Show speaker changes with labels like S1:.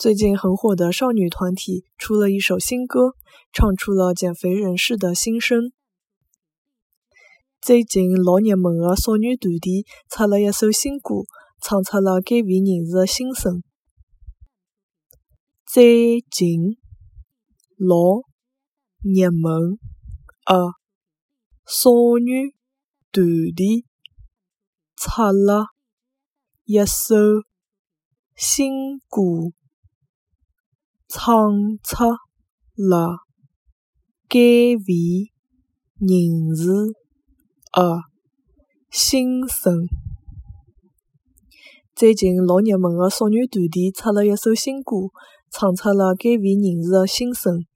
S1: 最近很火的少女团体出了一首新歌，唱出了减肥人士的心声。最近老热门的少女团体出了一首新歌，唱出了减肥人士的心声。最近老热门的少女团体出了一首新歌。唱出了减肥人士的心声。最近老热门的少女团体出了一首新歌，唱出了减肥人士的心声。